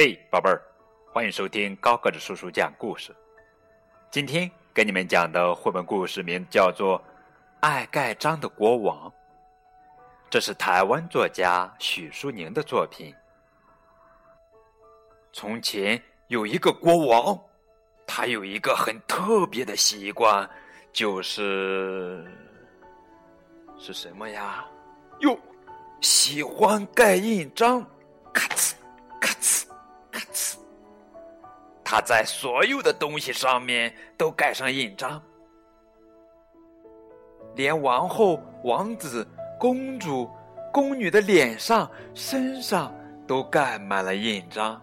嘿，宝贝儿，欢迎收听高个子叔叔讲故事。今天给你们讲的绘本故事名叫做《爱盖章的国王》，这是台湾作家许淑宁的作品。从前有一个国王，他有一个很特别的习惯，就是是什么呀？哟，喜欢盖印章，咔呲。他在所有的东西上面都盖上印章，连王后、王子、公主、宫女的脸上、身上都盖满了印章。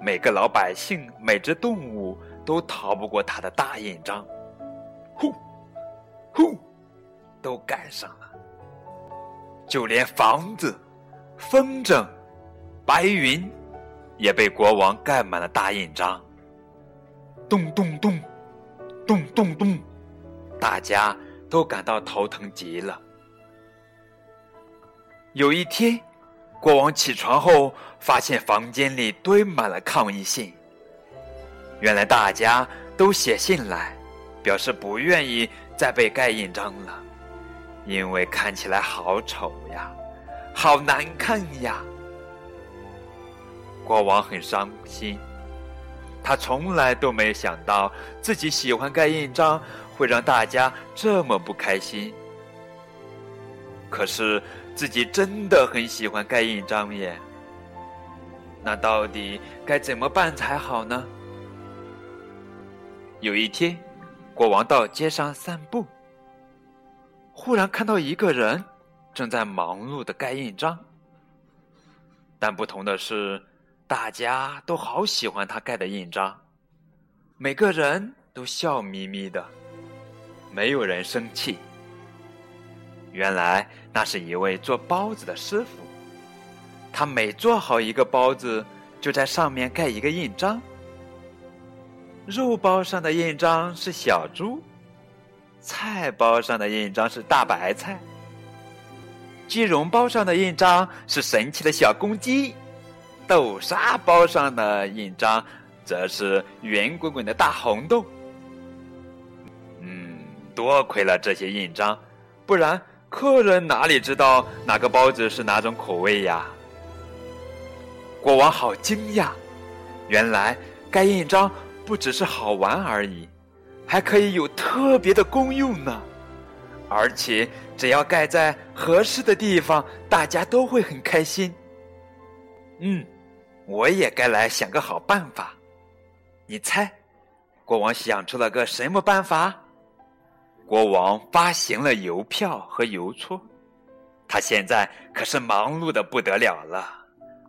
每个老百姓、每只动物都逃不过他的大印章，呼，呼，都盖上了。就连房子、风筝、白云。也被国王盖满了大印章。咚咚咚，咚咚咚，大家都感到头疼极了。有一天，国王起床后，发现房间里堆满了抗议信。原来大家都写信来，表示不愿意再被盖印章了，因为看起来好丑呀，好难看呀。国王很伤心，他从来都没想到自己喜欢盖印章会让大家这么不开心。可是自己真的很喜欢盖印章耶。那到底该怎么办才好呢？有一天，国王到街上散步，忽然看到一个人正在忙碌的盖印章，但不同的是。大家都好喜欢他盖的印章，每个人都笑眯眯的，没有人生气。原来那是一位做包子的师傅，他每做好一个包子，就在上面盖一个印章。肉包上的印章是小猪，菜包上的印章是大白菜，鸡茸包上的印章是神奇的小公鸡。豆沙包上的印章，则是圆滚滚的大红豆。嗯，多亏了这些印章，不然客人哪里知道哪个包子是哪种口味呀？国王好惊讶，原来盖印章不只是好玩而已，还可以有特别的功用呢。而且只要盖在合适的地方，大家都会很开心。嗯。我也该来想个好办法，你猜，国王想出了个什么办法？国王发行了邮票和邮戳，他现在可是忙碌的不得了了，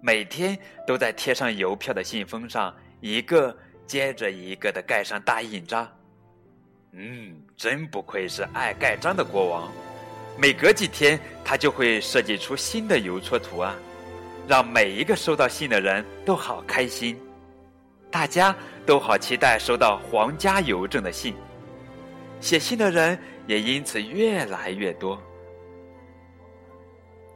每天都在贴上邮票的信封上一个接着一个的盖上大印章。嗯，真不愧是爱盖章的国王，每隔几天他就会设计出新的邮戳图案。让每一个收到信的人都好开心，大家都好期待收到皇家邮政的信，写信的人也因此越来越多。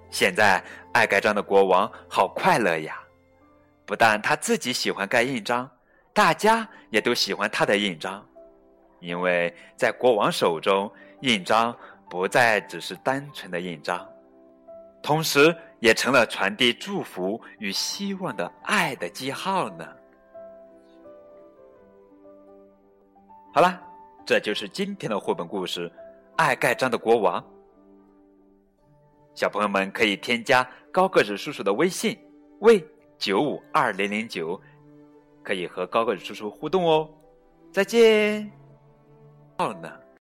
现在爱盖章的国王好快乐呀！不但他自己喜欢盖印章，大家也都喜欢他的印章，因为在国王手中，印章不再只是单纯的印章。同时，也成了传递祝福与希望的爱的记号呢。好了，这就是今天的绘本故事《爱盖章的国王》。小朋友们可以添加高个子叔叔的微信“为九五二零零九”，可以和高个子叔叔互动哦。再见。好呢。